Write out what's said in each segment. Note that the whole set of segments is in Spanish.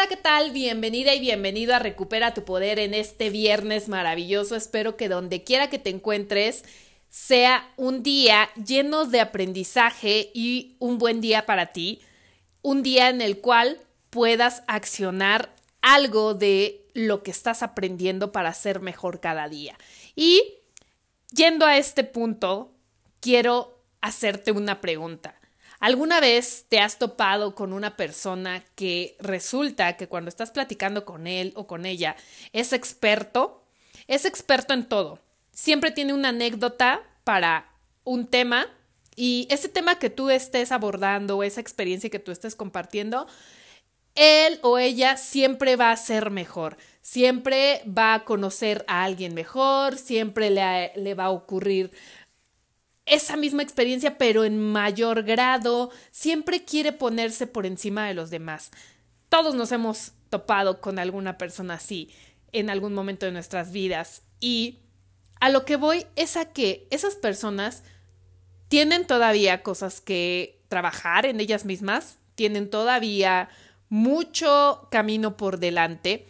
Hola, ¿qué tal? Bienvenida y bienvenido a Recupera tu Poder en este viernes maravilloso. Espero que donde quiera que te encuentres sea un día lleno de aprendizaje y un buen día para ti. Un día en el cual puedas accionar algo de lo que estás aprendiendo para ser mejor cada día. Y yendo a este punto, quiero hacerte una pregunta. ¿Alguna vez te has topado con una persona que resulta que cuando estás platicando con él o con ella es experto? Es experto en todo. Siempre tiene una anécdota para un tema y ese tema que tú estés abordando, esa experiencia que tú estés compartiendo, él o ella siempre va a ser mejor, siempre va a conocer a alguien mejor, siempre le, le va a ocurrir esa misma experiencia, pero en mayor grado, siempre quiere ponerse por encima de los demás. Todos nos hemos topado con alguna persona así en algún momento de nuestras vidas. Y a lo que voy es a que esas personas tienen todavía cosas que trabajar en ellas mismas, tienen todavía mucho camino por delante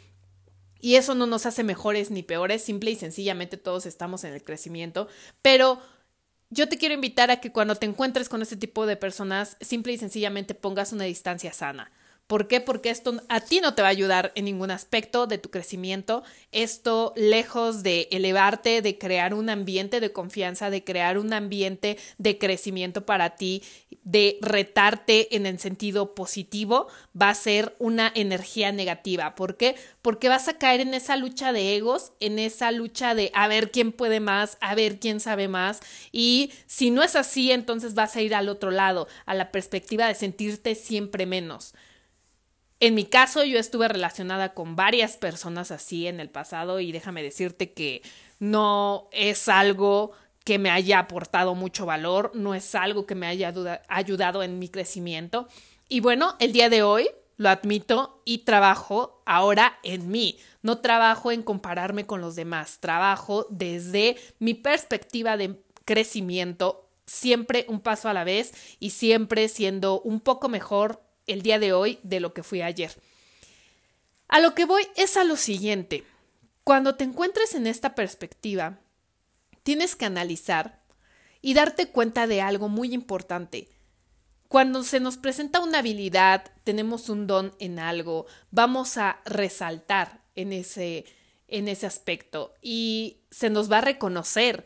y eso no nos hace mejores ni peores, simple y sencillamente todos estamos en el crecimiento, pero yo te quiero invitar a que cuando te encuentres con este tipo de personas, simple y sencillamente pongas una distancia sana. ¿Por qué? Porque esto a ti no te va a ayudar en ningún aspecto de tu crecimiento. Esto, lejos de elevarte, de crear un ambiente de confianza, de crear un ambiente de crecimiento para ti, de retarte en el sentido positivo, va a ser una energía negativa. ¿Por qué? Porque vas a caer en esa lucha de egos, en esa lucha de a ver quién puede más, a ver quién sabe más. Y si no es así, entonces vas a ir al otro lado, a la perspectiva de sentirte siempre menos. En mi caso, yo estuve relacionada con varias personas así en el pasado y déjame decirte que no es algo que me haya aportado mucho valor, no es algo que me haya ayudado en mi crecimiento. Y bueno, el día de hoy lo admito y trabajo ahora en mí. No trabajo en compararme con los demás, trabajo desde mi perspectiva de crecimiento, siempre un paso a la vez y siempre siendo un poco mejor el día de hoy de lo que fui ayer. A lo que voy es a lo siguiente. Cuando te encuentres en esta perspectiva, tienes que analizar y darte cuenta de algo muy importante. Cuando se nos presenta una habilidad, tenemos un don en algo, vamos a resaltar en ese, en ese aspecto y se nos va a reconocer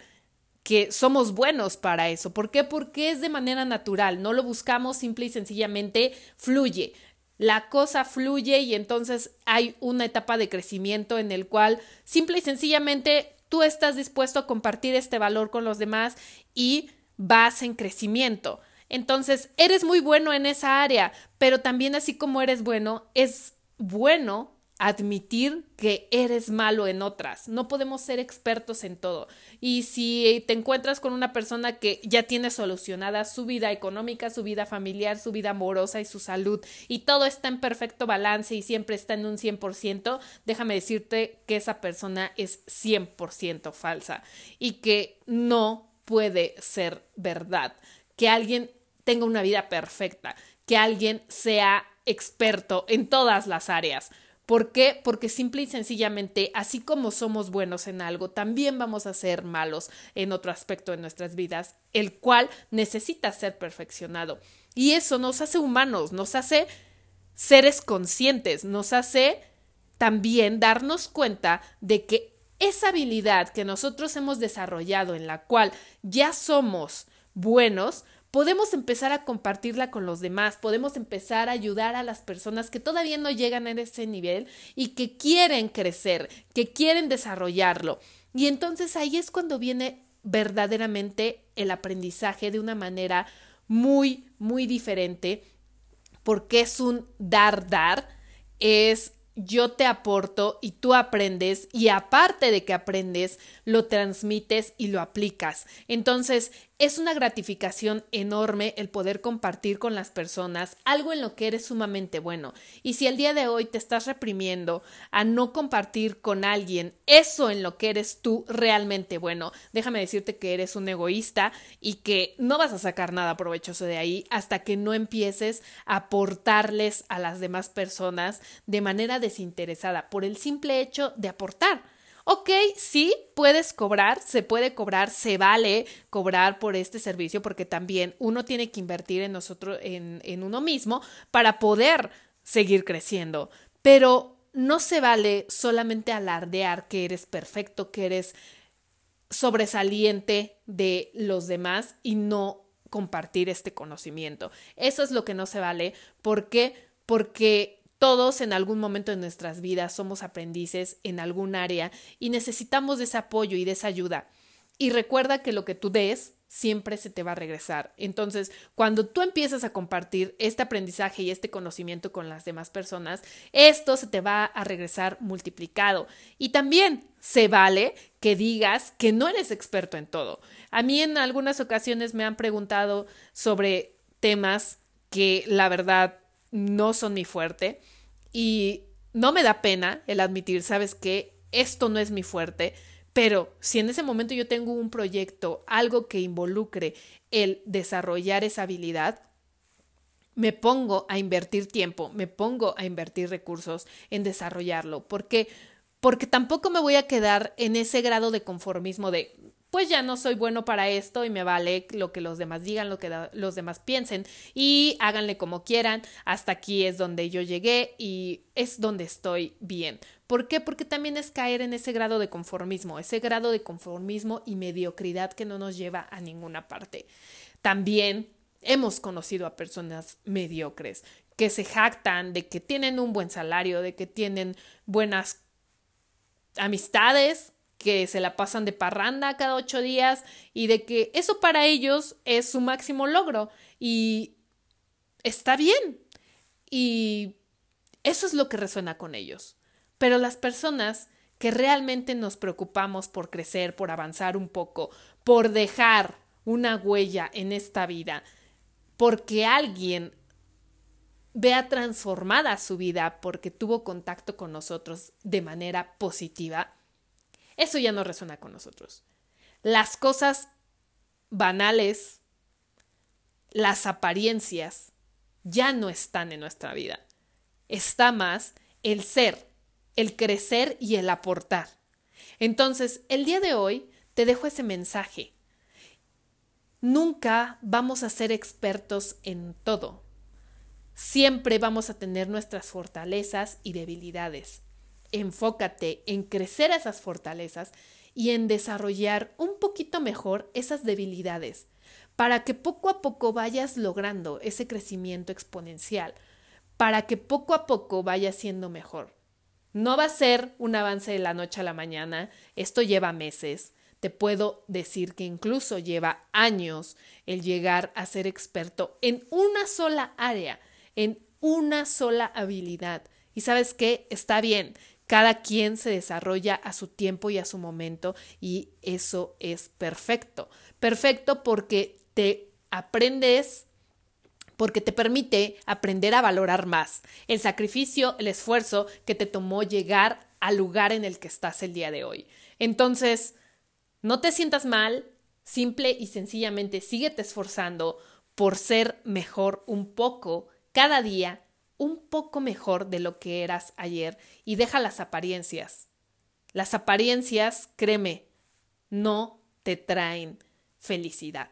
que somos buenos para eso. ¿Por qué? Porque es de manera natural, no lo buscamos, simple y sencillamente fluye. La cosa fluye y entonces hay una etapa de crecimiento en el cual simple y sencillamente tú estás dispuesto a compartir este valor con los demás y vas en crecimiento. Entonces, eres muy bueno en esa área, pero también así como eres bueno, es bueno admitir que eres malo en otras. No podemos ser expertos en todo. Y si te encuentras con una persona que ya tiene solucionada su vida económica, su vida familiar, su vida amorosa y su salud, y todo está en perfecto balance y siempre está en un 100%, déjame decirte que esa persona es 100% falsa y que no puede ser verdad. Que alguien tenga una vida perfecta, que alguien sea experto en todas las áreas ¿Por qué? Porque simple y sencillamente, así como somos buenos en algo, también vamos a ser malos en otro aspecto de nuestras vidas, el cual necesita ser perfeccionado. Y eso nos hace humanos, nos hace seres conscientes, nos hace también darnos cuenta de que esa habilidad que nosotros hemos desarrollado, en la cual ya somos buenos, podemos empezar a compartirla con los demás, podemos empezar a ayudar a las personas que todavía no llegan a ese nivel y que quieren crecer, que quieren desarrollarlo. Y entonces ahí es cuando viene verdaderamente el aprendizaje de una manera muy, muy diferente, porque es un dar, dar, es yo te aporto y tú aprendes y aparte de que aprendes, lo transmites y lo aplicas. Entonces, es una gratificación enorme el poder compartir con las personas algo en lo que eres sumamente bueno. Y si el día de hoy te estás reprimiendo a no compartir con alguien eso en lo que eres tú realmente bueno, déjame decirte que eres un egoísta y que no vas a sacar nada provechoso de ahí hasta que no empieces a aportarles a las demás personas de manera desinteresada por el simple hecho de aportar. Ok, sí, puedes cobrar, se puede cobrar, se vale cobrar por este servicio porque también uno tiene que invertir en nosotros, en, en uno mismo para poder seguir creciendo. Pero no se vale solamente alardear que eres perfecto, que eres sobresaliente de los demás y no compartir este conocimiento. Eso es lo que no se vale. ¿Por qué? Porque todos en algún momento de nuestras vidas somos aprendices en algún área y necesitamos de ese apoyo y de esa ayuda. Y recuerda que lo que tú des siempre se te va a regresar. Entonces, cuando tú empiezas a compartir este aprendizaje y este conocimiento con las demás personas, esto se te va a regresar multiplicado. Y también se vale que digas que no eres experto en todo. A mí en algunas ocasiones me han preguntado sobre temas que la verdad no son mi fuerte y no me da pena el admitir, sabes que esto no es mi fuerte, pero si en ese momento yo tengo un proyecto, algo que involucre el desarrollar esa habilidad, me pongo a invertir tiempo, me pongo a invertir recursos en desarrollarlo. ¿Por qué? Porque tampoco me voy a quedar en ese grado de conformismo de pues ya no soy bueno para esto y me vale lo que los demás digan, lo que los demás piensen y háganle como quieran. Hasta aquí es donde yo llegué y es donde estoy bien. ¿Por qué? Porque también es caer en ese grado de conformismo, ese grado de conformismo y mediocridad que no nos lleva a ninguna parte. También hemos conocido a personas mediocres que se jactan de que tienen un buen salario, de que tienen buenas amistades, que se la pasan de parranda cada ocho días y de que eso para ellos es su máximo logro y está bien y eso es lo que resuena con ellos. Pero las personas que realmente nos preocupamos por crecer, por avanzar un poco, por dejar una huella en esta vida, porque alguien vea transformada su vida porque tuvo contacto con nosotros de manera positiva, eso ya no resuena con nosotros. Las cosas banales, las apariencias, ya no están en nuestra vida. Está más el ser, el crecer y el aportar. Entonces, el día de hoy te dejo ese mensaje. Nunca vamos a ser expertos en todo. Siempre vamos a tener nuestras fortalezas y debilidades enfócate en crecer esas fortalezas y en desarrollar un poquito mejor esas debilidades para que poco a poco vayas logrando ese crecimiento exponencial, para que poco a poco vayas siendo mejor. No va a ser un avance de la noche a la mañana, esto lleva meses, te puedo decir que incluso lleva años el llegar a ser experto en una sola área, en una sola habilidad. Y sabes qué, está bien, cada quien se desarrolla a su tiempo y a su momento y eso es perfecto. Perfecto porque te aprendes porque te permite aprender a valorar más el sacrificio, el esfuerzo que te tomó llegar al lugar en el que estás el día de hoy. Entonces, no te sientas mal, simple y sencillamente síguete esforzando por ser mejor un poco cada día un poco mejor de lo que eras ayer y deja las apariencias. Las apariencias, créeme, no te traen felicidad.